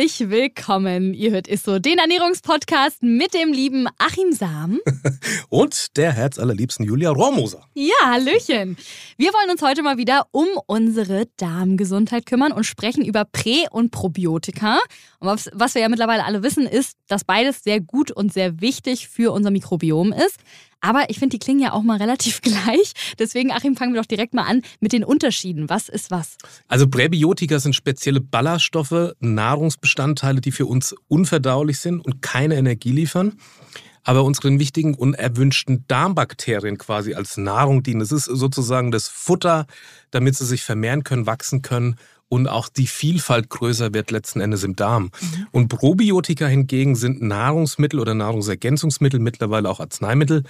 Herzlich willkommen. Ihr hört Isso, den Ernährungspodcast mit dem lieben Achim Sam. Und der herzallerliebsten Julia Rohrmoser. Ja, Hallöchen. Wir wollen uns heute mal wieder um unsere Darmgesundheit kümmern und sprechen über Prä- und Probiotika. Und was, was wir ja mittlerweile alle wissen, ist, dass beides sehr gut und sehr wichtig für unser Mikrobiom ist. Aber ich finde, die klingen ja auch mal relativ gleich. Deswegen, Achim, fangen wir doch direkt mal an mit den Unterschieden. Was ist was? Also Präbiotika sind spezielle Ballaststoffe, Nahrungsbestandteile, die für uns unverdaulich sind und keine Energie liefern aber unseren wichtigen unerwünschten Darmbakterien quasi als Nahrung dienen. Es ist sozusagen das Futter, damit sie sich vermehren können, wachsen können und auch die Vielfalt größer wird letzten Endes im Darm. Mhm. Und Probiotika hingegen sind Nahrungsmittel oder Nahrungsergänzungsmittel, mittlerweile auch Arzneimittel,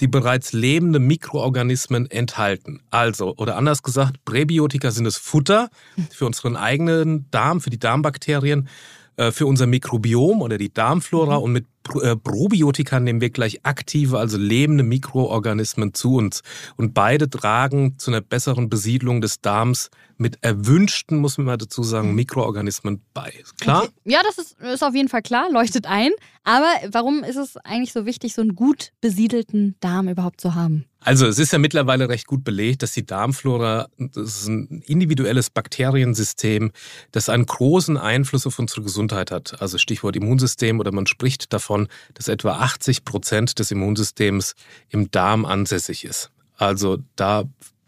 die bereits lebende Mikroorganismen enthalten. Also, oder anders gesagt, Präbiotika sind das Futter für unseren eigenen Darm, für die Darmbakterien, äh, für unser Mikrobiom oder die Darmflora mhm. und mit Probiotika nehmen wir gleich aktive, also lebende Mikroorganismen zu uns. Und beide tragen zu einer besseren Besiedlung des Darms mit erwünschten, muss man mal dazu sagen, Mikroorganismen bei. Klar? Okay. Ja, das ist, ist auf jeden Fall klar, leuchtet ein. Aber warum ist es eigentlich so wichtig, so einen gut besiedelten Darm überhaupt zu haben? Also es ist ja mittlerweile recht gut belegt, dass die Darmflora, das ist ein individuelles Bakteriensystem, das einen großen Einfluss auf unsere Gesundheit hat. Also Stichwort Immunsystem oder man spricht davon, dass etwa 80 Prozent des Immunsystems im Darm ansässig ist. Also da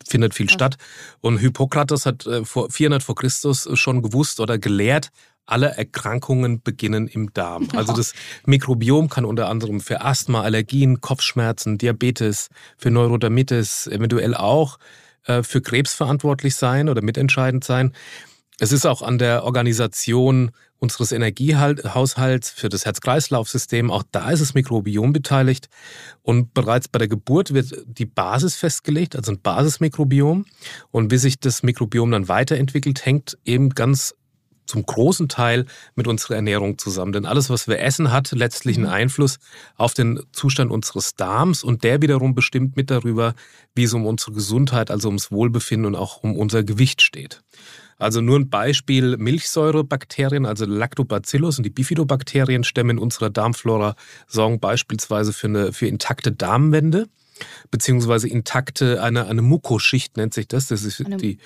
findet viel statt. Und Hippokrates hat äh, vor 400 vor Christus schon gewusst oder gelehrt, alle Erkrankungen beginnen im Darm. Also das Mikrobiom kann unter anderem für Asthma, Allergien, Kopfschmerzen, Diabetes, für Neurodermitis, eventuell auch äh, für Krebs verantwortlich sein oder mitentscheidend sein. Es ist auch an der Organisation unseres Energiehaushalts für das Herz-Kreislauf-System, auch da ist das Mikrobiom beteiligt. Und bereits bei der Geburt wird die Basis festgelegt, also ein Basismikrobiom. Und wie sich das Mikrobiom dann weiterentwickelt, hängt eben ganz zum großen Teil mit unserer Ernährung zusammen. Denn alles, was wir essen, hat letztlich einen mhm. Einfluss auf den Zustand unseres Darms und der wiederum bestimmt mit darüber, wie es um unsere Gesundheit, also ums Wohlbefinden und auch um unser Gewicht steht. Also nur ein Beispiel, Milchsäurebakterien, also Lactobacillus und die Bifidobakterien stemmen in unserer Darmflora, sorgen beispielsweise für, eine, für intakte Darmwände beziehungsweise intakte, eine, eine Mukoschicht nennt sich das. Das ist die,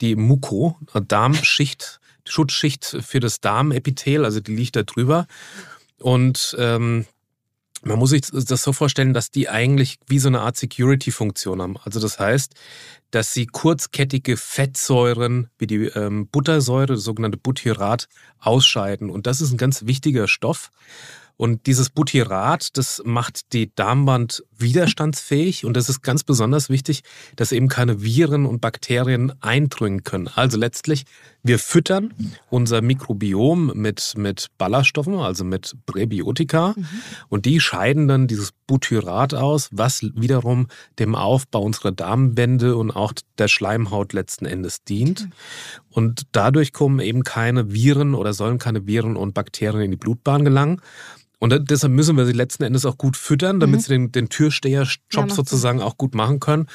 die Muko, Darmschicht Schutzschicht für das Darmepithel, also die liegt da drüber. Und ähm, man muss sich das so vorstellen, dass die eigentlich wie so eine Art Security-Funktion haben. Also das heißt, dass sie kurzkettige Fettsäuren wie die ähm, Buttersäure, das sogenannte Butyrat, ausscheiden. Und das ist ein ganz wichtiger Stoff. Und dieses Butyrat, das macht die Darmwand widerstandsfähig und das ist ganz besonders wichtig, dass eben keine Viren und Bakterien eindringen können. Also letztlich, wir füttern unser Mikrobiom mit, mit Ballaststoffen, also mit Präbiotika mhm. und die scheiden dann dieses Butyrat aus, was wiederum dem Aufbau unserer Darmwände und auch der Schleimhaut letzten Endes dient. Mhm. Und dadurch kommen eben keine Viren oder sollen keine Viren und Bakterien in die Blutbahn gelangen. Und deshalb müssen wir sie letzten Endes auch gut füttern, damit mhm. sie den, den Türsteherjob ja, sozusagen auch gut machen können.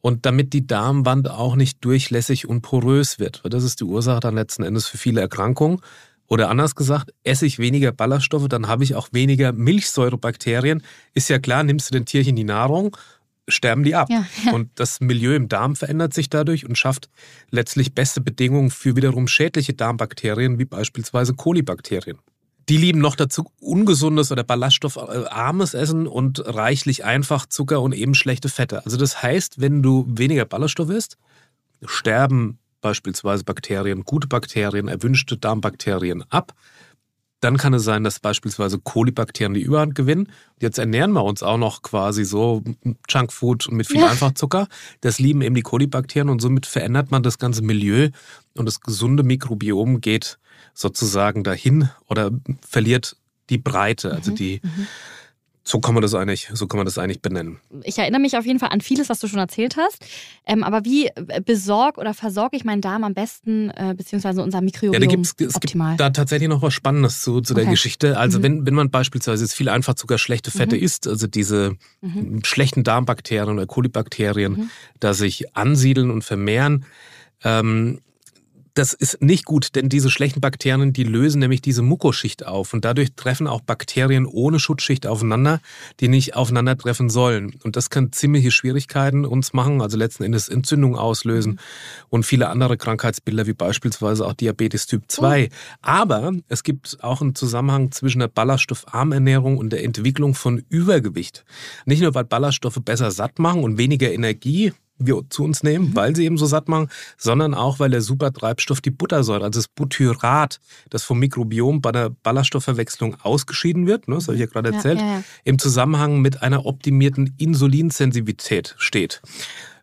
Und damit die Darmwand auch nicht durchlässig und porös wird. Weil das ist die Ursache dann letzten Endes für viele Erkrankungen. Oder anders gesagt, esse ich weniger Ballaststoffe, dann habe ich auch weniger Milchsäurebakterien. Ist ja klar, nimmst du den Tierchen die Nahrung, sterben die ab. Ja, ja. Und das Milieu im Darm verändert sich dadurch und schafft letztlich beste Bedingungen für wiederum schädliche Darmbakterien, wie beispielsweise Kolibakterien. Die lieben noch dazu ungesundes oder ballaststoffarmes Essen und reichlich einfach Zucker und eben schlechte Fette. Also das heißt, wenn du weniger Ballaststoff isst, sterben beispielsweise Bakterien, gute Bakterien, erwünschte Darmbakterien ab. Dann kann es sein, dass beispielsweise Kolibakterien die Überhand gewinnen. Jetzt ernähren wir uns auch noch quasi so Junkfood mit viel ja. Einfachzucker. Das lieben eben die Kolibakterien und somit verändert man das ganze Milieu und das gesunde Mikrobiom geht sozusagen dahin oder verliert die Breite, also mhm. die, mhm. So kann man das eigentlich, so kann man das eigentlich benennen. Ich erinnere mich auf jeden Fall an vieles, was du schon erzählt hast. Ähm, aber wie äh, besorge oder versorge ich meinen Darm am besten, äh, beziehungsweise unser Mikrobiom ja, da gibt's, es optimal? gibt da tatsächlich noch was Spannendes zu, zu der Okay. Geschichte. Also Mhm. wenn, wenn man beispielsweise jetzt viel einfach sogar schlechte Fette Mhm. isst, also diese Mhm. schlechten Darmbakterien oder Kolibakterien, Mhm. da sich ansiedeln und vermehren, ähm, das ist nicht gut, denn diese schlechten Bakterien, die lösen nämlich diese Mukoschicht auf und dadurch treffen auch Bakterien ohne Schutzschicht aufeinander, die nicht aufeinandertreffen sollen. Und das kann ziemliche Schwierigkeiten uns machen, also letzten Endes Entzündung auslösen und viele andere Krankheitsbilder, wie beispielsweise auch Diabetes Typ 2. Aber es gibt auch einen Zusammenhang zwischen der Ballaststoffarmernährung und der Entwicklung von Übergewicht. Nicht nur, weil Ballaststoffe besser satt machen und weniger Energie wir zu uns nehmen, weil sie eben so satt machen, sondern auch, weil der Supertreibstoff die Buttersäure, also das Butyrat, das vom Mikrobiom bei der Ballaststoffverwechslung ausgeschieden wird, ne, das habe ich ja gerade Ja, erzählt, ja, ja. im Zusammenhang mit einer optimierten Insulinsensitivität steht.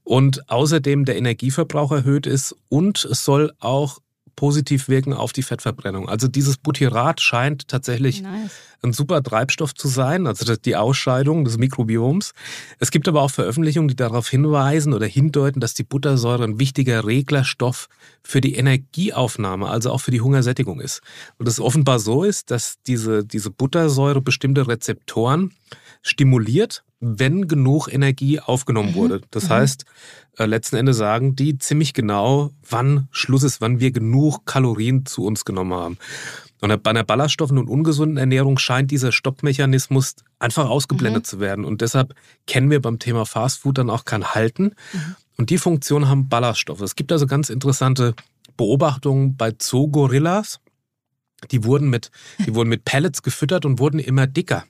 Und außerdem der Energieverbrauch erhöht ist und es soll auch positiv wirken auf die Fettverbrennung. Also dieses Butyrat scheint tatsächlich Nice. ein super Treibstoff zu sein, also die Ausscheidung des Mikrobioms. Es gibt aber auch Veröffentlichungen, die darauf hinweisen oder hindeuten, dass die Buttersäure ein wichtiger Reglerstoff für die Energieaufnahme, also auch für die Hungersättigung ist. Und es offenbar so ist, dass diese, diese Buttersäure bestimmte Rezeptoren stimuliert, wenn genug Energie aufgenommen Mhm. wurde. Das Mhm. heißt, äh, letzten Endes sagen die ziemlich genau, wann Schluss ist, wann wir genug Kalorien zu uns genommen haben. Und bei einer ballaststoffen- und ungesunden Ernährung scheint dieser Stoppmechanismus einfach ausgeblendet Mhm. zu werden. Und deshalb kennen wir beim Thema Fastfood dann auch kein Halten. Mhm. Und die Funktion haben Ballaststoffe. Es gibt also ganz interessante Beobachtungen bei Zoogorillas. Die wurden mit, die wurden mit Pellets gefüttert und wurden immer dicker.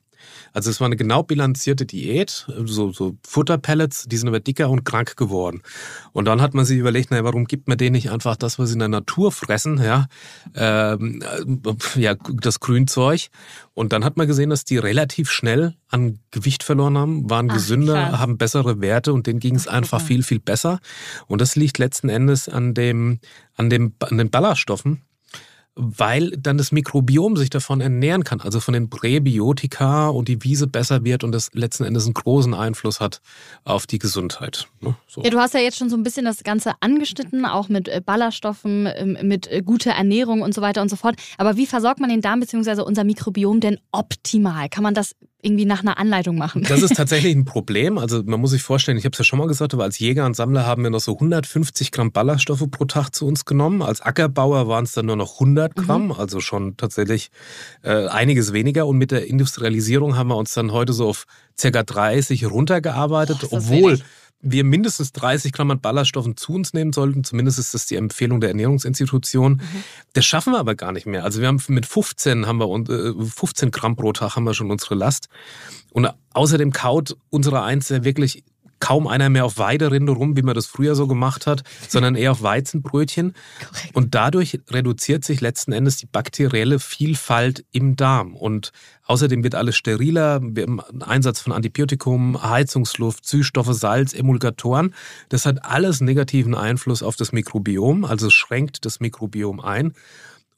Also es war eine genau bilanzierte Diät, so, so Futterpellets, die sind aber dicker und krank geworden. Und dann hat man sich überlegt, naja, warum gibt man denen nicht einfach das, was sie in der Natur fressen, ja, ähm, äh, ja, das Grünzeug. Und dann hat man gesehen, dass die relativ schnell an Gewicht verloren haben, waren Ach, gesünder, krass. haben bessere Werte und denen ging es Ach, einfach viel, viel besser. Und das liegt letzten Endes an dem, an dem, an den Ballaststoffen weil dann das Mikrobiom sich davon ernähren kann, also von den Präbiotika und die Wiese besser wird und das letzten Endes einen großen Einfluss hat auf die Gesundheit. ne? So. Ja, du hast ja jetzt schon so ein bisschen das Ganze angeschnitten, auch mit äh, Ballaststoffen, ähm, mit äh, guter Ernährung und so weiter und so fort. Aber wie versorgt man den Darm bzw. unser Mikrobiom denn optimal? Kann man das irgendwie nach einer Anleitung machen? Das ist tatsächlich ein Problem. Also man muss sich vorstellen, ich habe es ja schon mal gesagt, aber als Jäger und Sammler haben wir noch so 150 Gramm Ballaststoffe pro Tag zu uns genommen. Als Ackerbauer waren es dann nur noch 100 Gramm, also schon tatsächlich äh, einiges weniger. Und mit der Industrialisierung haben wir uns dann heute so auf circa 30 runtergearbeitet, Boah, obwohl wenig. Wir mindestens 30 Gramm an Ballaststoffen zu uns nehmen sollten. Zumindest ist das die Empfehlung der Ernährungsinstitution. Das schaffen wir aber gar nicht mehr. Also wir haben mit 15 haben wir und, äh, 15 Gramm pro Tag haben wir schon unsere Last. Und außerdem kaut unsere Eins ja wirklich kaum einer mehr auf Weiderinde rum, wie man das früher so gemacht hat, sondern eher auf Weizenbrötchen. Korrekt. Und dadurch reduziert sich letzten Endes die bakterielle Vielfalt im Darm. Und außerdem wird alles steriler. Einen Einsatz von Antibiotikum, Heizungsluft, Süßstoffe, Salz, Emulgatoren. Das hat alles negativen Einfluss auf das Mikrobiom, also schränkt das Mikrobiom ein.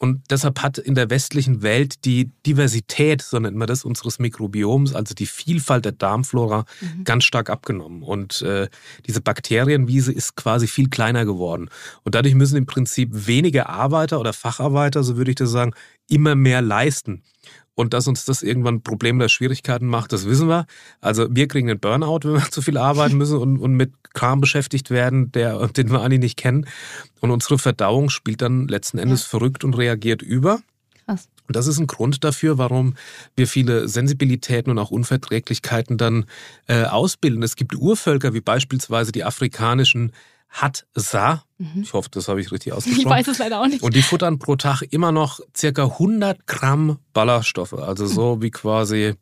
Und deshalb hat in der westlichen Welt die Diversität, so nennt man das, unseres Mikrobioms, also die Vielfalt der Darmflora, ganz stark abgenommen. Und äh, diese Bakterienwiese ist quasi viel kleiner geworden. Und dadurch müssen im Prinzip weniger Arbeiter oder Facharbeiter, so würde ich das sagen, immer mehr leisten. Und dass uns das irgendwann ein Problem oder Schwierigkeiten macht, das wissen wir. Also wir kriegen einen Burnout, wenn wir zu viel arbeiten müssen und, und mit Kram beschäftigt werden, der, den wir eigentlich nicht kennen. Und unsere Verdauung spielt dann letzten Endes verrückt und reagiert über. Krass. Und das ist ein Grund dafür, warum wir viele Sensibilitäten und auch Unverträglichkeiten dann äh, ausbilden. Es gibt Urvölker wie beispielsweise die afrikanischen Hadza. Ich hoffe, das habe ich richtig Ich ausgesprochen. weiß es leider auch nicht. Und die futtern pro Tag immer noch circa 100 Gramm Ballaststoffe. Also so wie quasi,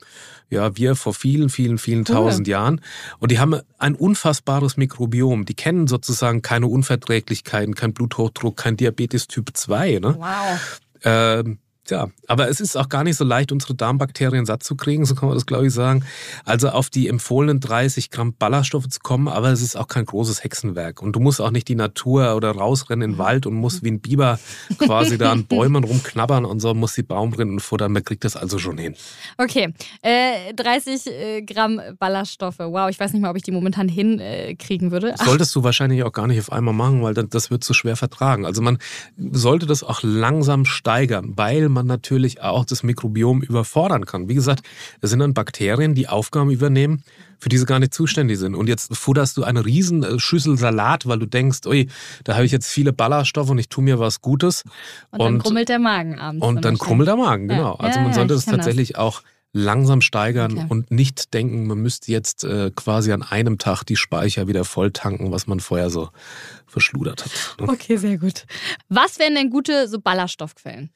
ja, wir vor vielen, vielen, vielen Cool. tausend Jahren. Und die haben ein unfassbares Mikrobiom. Die kennen sozusagen keine Unverträglichkeiten, kein Bluthochdruck, kein Diabetes Typ 2. Ne? Wow. Ähm, Tja, aber es ist auch gar nicht so leicht, unsere Darmbakterien satt zu kriegen, so kann man das, glaube ich, sagen. Also auf die empfohlenen 30 Gramm Ballaststoffe zu kommen, aber es ist auch kein großes Hexenwerk. Und du musst auch nicht die Natur oder rausrennen in den Wald und musst wie ein Biber quasi da an Bäumen rumknabbern und so, musst die Baumrinden futtern. Man kriegt das also schon hin. Okay, äh, 30 äh, Gramm Ballaststoffe. Wow, ich weiß nicht mal, ob ich die momentan hinkriegen äh, würde. Solltest du wahrscheinlich auch gar nicht auf einmal machen, weil das wird zu schwer vertragen. Also man sollte das auch langsam steigern, weil man man natürlich auch das Mikrobiom überfordern kann. Wie gesagt, es sind dann Bakterien, die Aufgaben übernehmen, für die sie gar nicht zuständig sind. Und jetzt futterst du eine riesen äh, Schüssel Salat, weil du denkst, ui, da habe ich jetzt viele Ballaststoffe und ich tue mir was Gutes. Und, und dann krummelt der Magen abends. Und dann krummelt der Magen, genau. Ja, also man sollte ja, das tatsächlich das. auch langsam steigern okay. und nicht denken, man müsste jetzt äh, quasi an einem Tag die Speicher wieder voll tanken, was man vorher so verschludert hat. Ne? Okay, sehr gut. Was wären denn gute so Ballaststoffquellen?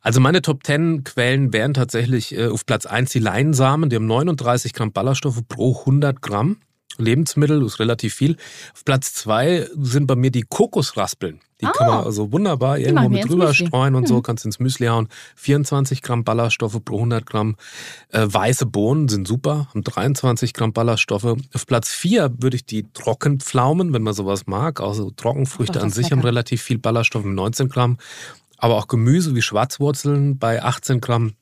Also meine Top 10 Quellen wären tatsächlich äh, auf Platz 1 die Leinsamen, die haben 39 Gramm Ballaststoffe pro 100 Gramm. Lebensmittel ist relativ viel. Auf Platz 2 sind bei mir die Kokosraspeln. Die oh. kann man also wunderbar irgendwo mit drüber streuen und mhm. so, kannst ins Müsli hauen. 24 Gramm Ballaststoffe pro 100 Gramm. Äh, weiße Bohnen sind super, haben 23 Gramm Ballaststoffe. Auf Platz 4 würde ich die Trockenpflaumen, wenn man sowas mag, also Trockenfrüchte an sich lecker. haben relativ viel Ballaststoffe mit 19 Gramm. Aber auch Gemüse wie Schwarzwurzeln bei 18 Gramm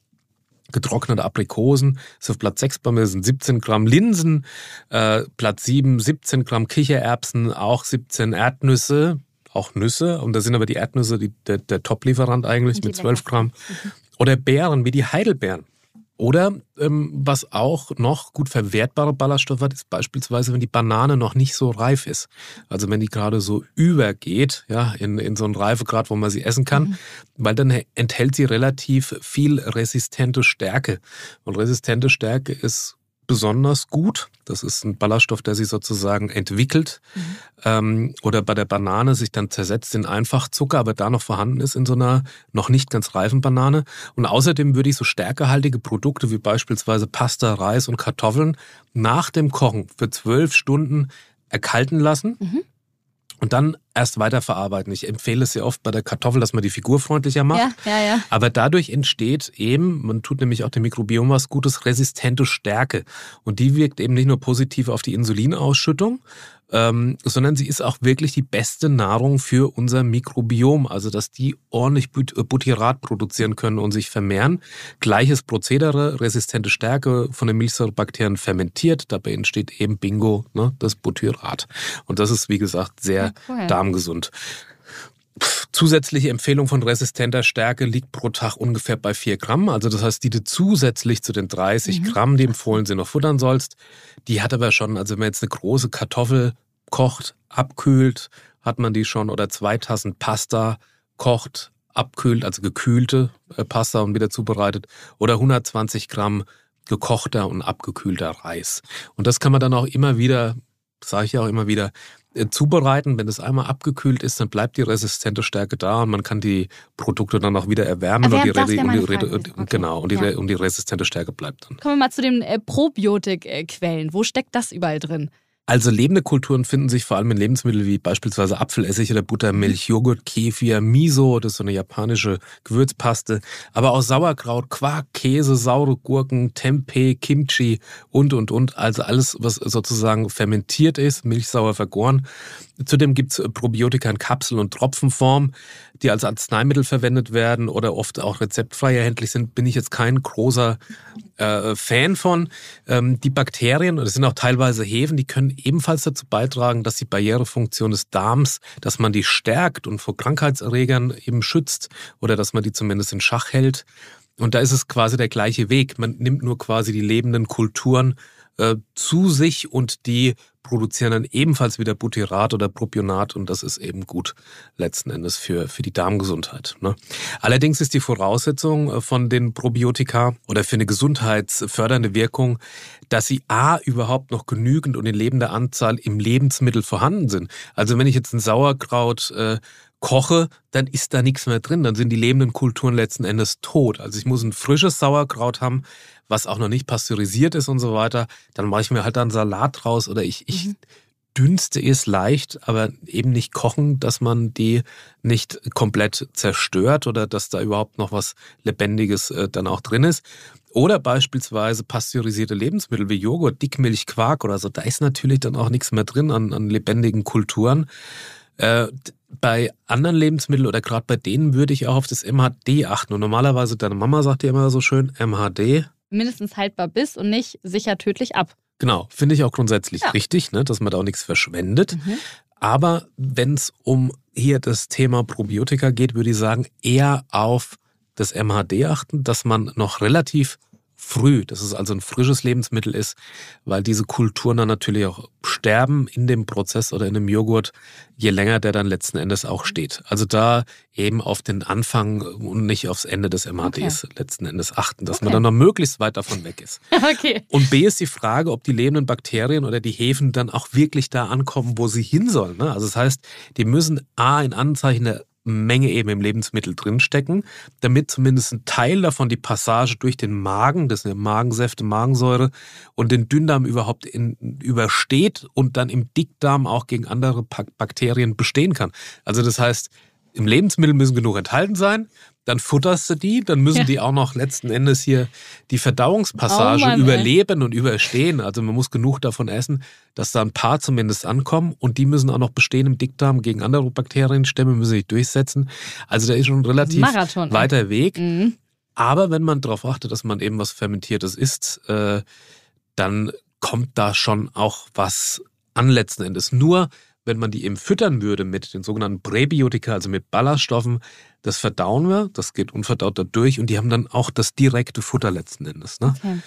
getrocknete Aprikosen ist auf Platz 6 bei mir, sind 17 Gramm Linsen, äh, Platz 7 17 Gramm Kichererbsen, auch 17 Erdnüsse, auch Nüsse. Und da sind aber die Erdnüsse die, der, der Top-Lieferant eigentlich mit 12 Gramm. Mhm. Oder Beeren wie die Heidelbeeren. Oder ähm, was auch noch gut verwertbare Ballaststoffe hat, ist beispielsweise, wenn die Banane noch nicht so reif ist. Also wenn die gerade so übergeht, ja, in, in so einen Reifegrad, wo man sie essen kann, mhm. weil dann enthält sie relativ viel resistente Stärke. Und resistente Stärke ist besonders gut. Das ist ein Ballaststoff, der sich sozusagen entwickelt mhm. ähm, oder bei der Banane sich dann zersetzt in Einfachzucker, aber da noch vorhanden ist in so einer noch nicht ganz reifen Banane. Und außerdem würde ich so stärkehaltige Produkte wie beispielsweise Pasta, Reis und Kartoffeln nach dem Kochen für zwölf Stunden erkalten lassen. Mhm und dann erst weiterverarbeiten. Ich empfehle es sehr oft bei der Kartoffel, dass man die Figur freundlicher macht. Ja, ja, ja. Aber dadurch entsteht eben, man tut nämlich auch dem Mikrobiom was Gutes, resistente Stärke. Und die wirkt eben nicht nur positiv auf die Insulinausschüttung, ähm, sondern sie ist auch wirklich die beste Nahrung für unser Mikrobiom, also dass die ordentlich äh, Butyrat produzieren können und sich vermehren. Gleiches Prozedere, resistente Stärke von den Milchsäurebakterien fermentiert, dabei entsteht eben Bingo, ne, das Butyrat. Und das ist, wie gesagt, sehr cool. Darmgesund. Zusätzliche Empfehlung von resistenter Stärke liegt pro Tag ungefähr bei 4 Gramm. Also das heißt, die du zusätzlich zu den 30 mhm. Gramm, die empfohlen sind, noch futtern sollst, die hat aber schon, also wenn man jetzt eine große Kartoffel kocht, abkühlt, hat man die schon, oder zwei Tassen Pasta kocht, abkühlt, also gekühlte äh, Pasta und wieder zubereitet, oder 120 Gramm gekochter und abgekühlter Reis. Und das kann man dann auch immer wieder, sage ich ja auch immer wieder, zubereiten. Wenn es einmal abgekühlt ist, dann bleibt die resistente Stärke da und man kann die Produkte dann auch wieder erwärmen und die, und die, und okay. genau und die, ja. und die resistente Stärke bleibt dann. Kommen wir mal zu den äh, Probiotikquellen. Wo steckt das überall drin? Also lebende Kulturen finden sich vor allem in Lebensmitteln wie beispielsweise Apfelessig oder Buttermilch, Joghurt, Kefir, Miso, das ist so eine japanische Gewürzpaste, aber auch Sauerkraut, Quark, Käse, saure Gurken, Tempeh, Kimchi und, und, und. Also alles, was sozusagen fermentiert ist, milchsauer vergoren. Zudem gibt's Probiotika in Kapsel- und Tropfenform, die als Arzneimittel verwendet werden oder oft auch rezeptfrei erhältlich sind, bin ich jetzt kein großer äh, Fan von. Ähm, die Bakterien, das sind auch teilweise Hefen, die können ebenfalls dazu beitragen, dass die Barrierefunktion des Darms, dass man die stärkt und vor Krankheitserregern eben schützt oder dass man die zumindest in Schach hält. Und da ist es quasi der gleiche Weg. Man nimmt nur quasi die lebenden Kulturen äh, zu sich und die produzieren dann ebenfalls wieder Butyrat oder Propionat und das ist eben gut letzten Endes für, für die Darmgesundheit. Ne? Allerdings ist die Voraussetzung äh, von den Probiotika oder für eine gesundheitsfördernde Wirkung, dass sie A überhaupt noch genügend und in lebender Anzahl im Lebensmittel vorhanden sind. Also wenn ich jetzt ein Sauerkraut äh, koche, dann ist da nichts mehr drin. Dann sind die lebenden Kulturen letzten Endes tot. Also ich muss ein frisches Sauerkraut haben, was auch noch nicht pasteurisiert ist und so weiter. Dann mache ich mir halt dann Salat draus oder ich, ich mhm. dünste ist leicht, aber eben nicht kochen, dass man die nicht komplett zerstört oder dass da überhaupt noch was Lebendiges äh, dann auch drin ist. Oder beispielsweise pasteurisierte Lebensmittel wie Joghurt, Dickmilch, Quark oder so. Da ist natürlich dann auch nichts mehr drin an, an lebendigen Kulturen. Äh, bei anderen Lebensmitteln oder gerade bei denen würde ich auch auf das MHD achten. Und normalerweise, deine Mama sagt ja immer so schön, MHD. Mindestens haltbar bis und nicht sicher tödlich ab. Genau, finde ich auch grundsätzlich ja. richtig, ne, dass man da auch nichts verschwendet. Mhm. Aber wenn es um hier das Thema Probiotika geht, würde ich sagen, eher auf das MHD achten, dass man noch relativ früh, dass es also ein frisches Lebensmittel ist, weil diese Kulturen dann natürlich auch sterben in dem Prozess oder in dem Joghurt, je länger der dann letzten Endes auch steht. Also da eben auf den Anfang und nicht aufs Ende des MHDs okay. letzten Endes achten, dass okay. man dann noch möglichst weit davon weg ist. okay. Und B ist die Frage, ob die lebenden Bakterien oder die Hefen dann auch wirklich da ankommen, wo sie hin sollen. Ne? Also das heißt, die müssen A in Anzeichen der Menge eben im Lebensmittel drinstecken, damit zumindest ein Teil davon die Passage durch den Magen, das sind Magensäfte, Magensäure und den Dünndarm überhaupt in, übersteht und dann im Dickdarm auch gegen andere Bakterien bestehen kann. Also das heißt, im Lebensmittel müssen genug enthalten sein dann futterst du die, dann müssen ja. die auch noch letzten Endes hier die Verdauungspassage oh Mann, überleben ey. und überstehen. Also man muss genug davon essen, dass da ein paar zumindest ankommen und die müssen auch noch bestehen im Dickdarm gegen andere Bakterienstämme, müssen sich durchsetzen. Also da ist schon ein relativ Marathon, weiter. Weg. Mhm. Aber wenn man darauf achtet, dass man eben was Fermentiertes isst, äh, dann kommt da schon auch was an letzten Endes. Nur wenn man die eben füttern würde mit den sogenannten Präbiotika, also mit Ballaststoffen, das verdauen wir, das geht unverdaut da durch und die haben dann auch das direkte Futter letzten Endes. Ne? Okay.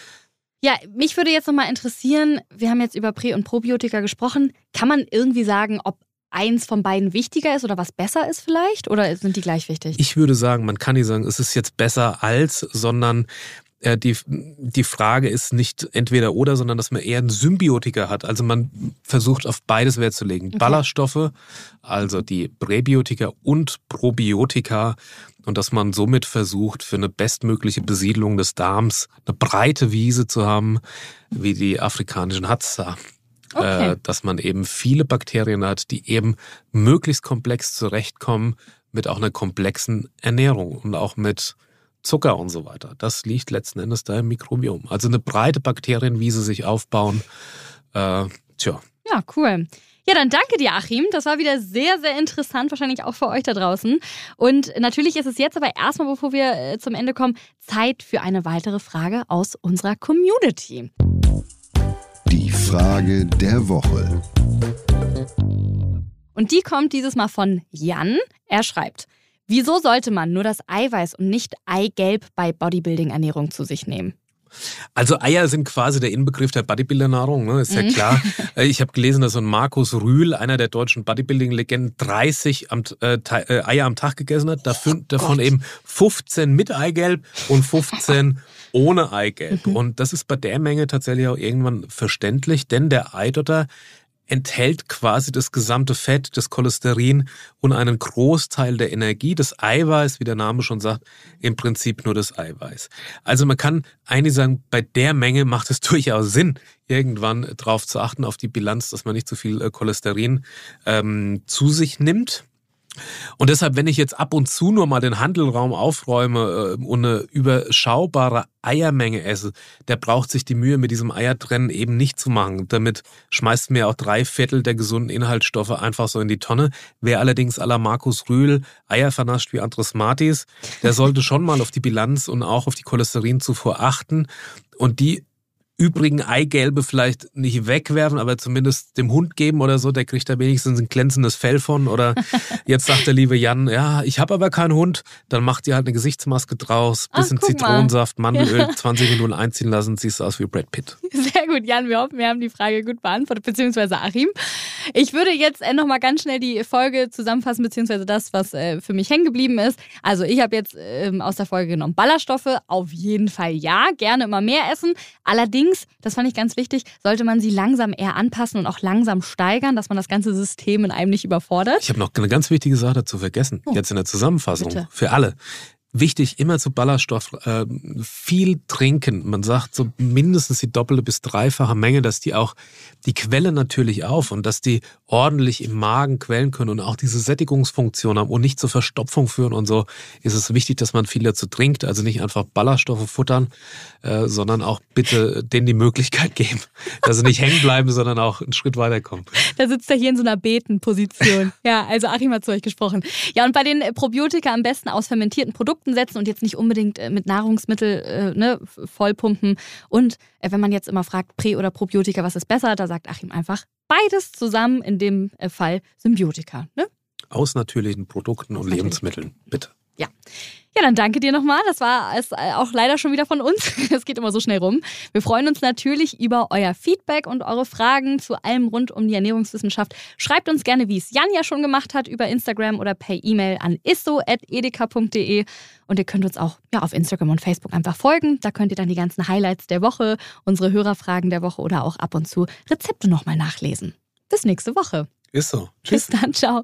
Ja, mich würde jetzt nochmal interessieren, wir haben jetzt über Prä- und Probiotika gesprochen. Kann man irgendwie sagen, ob eins von beiden wichtiger ist oder was besser ist vielleicht? Oder sind die gleich wichtig? Ich würde sagen, man kann nicht sagen, es ist jetzt besser als, sondern die, die Frage ist nicht entweder oder, sondern dass man eher einen Symbiotiker hat. Also man versucht auf beides Wert zu legen. Okay. Ballaststoffe, also die Präbiotika und Probiotika und dass man somit versucht, für eine bestmögliche Besiedlung des Darms eine breite Wiese zu haben, wie die afrikanischen Hatza. Okay. Äh, dass man eben viele Bakterien hat, die eben möglichst komplex zurechtkommen mit auch einer komplexen Ernährung und auch mit Zucker und so weiter. Das liegt letzten Endes da im Mikrobiom. Also eine breite Bakterienwiese sich aufbauen. Äh, tja. Ja, cool. Ja, dann danke dir, Achim. Das war wieder sehr, sehr interessant, wahrscheinlich auch für euch da draußen. Und natürlich ist es jetzt aber erstmal, bevor wir äh, zum Ende kommen, Zeit für eine weitere Frage aus unserer Community. Die Frage der Woche. Und die kommt dieses Mal von Jan. Er schreibt, Wieso sollte man nur das Eiweiß und nicht Eigelb bei Bodybuilding-Ernährung zu sich nehmen? Also Eier sind quasi der Inbegriff der Bodybuilder-Nahrung, ne? ist ja mhm. klar. Äh, ich habe gelesen, dass so ein Markus Rühl, einer der deutschen Bodybuilding-Legenden, 30 am, äh, äh, Eier am Tag gegessen hat, davon, oh davon eben 15 mit Eigelb und 15 ohne Eigelb. Mhm. Und das ist bei der Menge tatsächlich auch irgendwann verständlich, denn der Eidotter enthält quasi das gesamte Fett, das Cholesterin und einen Großteil der Energie. Das Eiweiß, wie der Name schon sagt, im Prinzip nur das Eiweiß. Also man kann eigentlich sagen, bei der Menge macht es durchaus Sinn, irgendwann darauf zu achten, auf die Bilanz, dass man nicht zu viel äh, Cholesterin ähm, zu sich nimmt. Und deshalb, wenn ich jetzt ab und zu nur mal den Handelraum aufräume äh, und eine überschaubare Eiermenge esse, der braucht sich die Mühe mit diesem Eiertrennen eben nicht zu machen. Damit schmeißt mir auch drei Viertel der gesunden Inhaltsstoffe einfach so in die Tonne. Wer allerdings la Markus Rühl Eier vernascht wie Andres Martis, der sollte schon mal auf die Bilanz und auch auf die Cholesterinzufuhr achten. Und die übrigen Eigelbe vielleicht nicht wegwerfen, aber zumindest dem Hund geben oder so, der kriegt da wenigstens ein glänzendes Fell von. Oder jetzt sagt der liebe Jan, ja, ich habe aber keinen Hund, dann macht ihr halt eine Gesichtsmaske draus, bisschen Ach, Zitronensaft, mal. Mandelöl, ja. 20 Minuten einziehen lassen, siehst du aus wie Brad Pitt. Sehr gut, Jan, wir hoffen, wir haben die Frage gut beantwortet, beziehungsweise Achim. Ich würde jetzt äh, nochmal ganz schnell die Folge zusammenfassen, beziehungsweise das, was äh, für mich hängen geblieben ist. Also ich habe jetzt ähm, aus der Folge genommen Ballaststoffe, auf jeden Fall ja, gerne immer mehr essen. Allerdings das fand ich ganz wichtig, sollte man sie langsam eher anpassen und auch langsam steigern, dass man das ganze System in einem nicht überfordert. Ich habe noch eine ganz wichtige Sache dazu vergessen, oh. jetzt in der Zusammenfassung Bitte. für alle. Wichtig, immer zu Ballaststoff äh, viel trinken. Man sagt so mindestens die doppelte bis dreifache Menge, dass die auch die Quelle natürlich auf und dass die ordentlich im Magen quellen können und auch diese Sättigungsfunktion haben und nicht zur Verstopfung führen und so ist es wichtig, dass man viel dazu trinkt. Also nicht einfach Ballaststoffe futtern, äh, sondern auch bitte denen die Möglichkeit geben, dass sie nicht hängen bleiben, sondern auch einen Schritt weiterkommen. Da sitzt er hier in so einer Betenposition. Ja, also Achim hat zu euch gesprochen. Ja, und bei den Probiotika am besten aus fermentierten Produkten setzen und jetzt nicht unbedingt äh, mit Nahrungsmittel äh, ne, vollpumpen. Und äh, wenn man jetzt immer fragt, Prä- oder Probiotika, was ist besser, da sagt Achim einfach beides zusammen, in dem äh, Fall Symbiotika. Ne? Aus natürlichen Produkten Aus und natürlichen Lebensmitteln, bitte. Ja. Ja, dann danke dir nochmal. Das war es äh, auch leider schon wieder von uns. Es geht immer so schnell rum. Wir freuen uns natürlich über euer Feedback und eure Fragen zu allem rund um die Ernährungswissenschaft. Schreibt uns gerne, wie es Jan ja schon gemacht hat, über Instagram oder per E-Mail an isso.edeka.de. Und ihr könnt uns auch ja, auf Instagram und Facebook einfach folgen. Da könnt ihr dann die ganzen Highlights der Woche, unsere Hörerfragen der Woche oder auch ab und zu Rezepte nochmal nachlesen. Bis nächste Woche. Ist so. Bis dann. Ciao.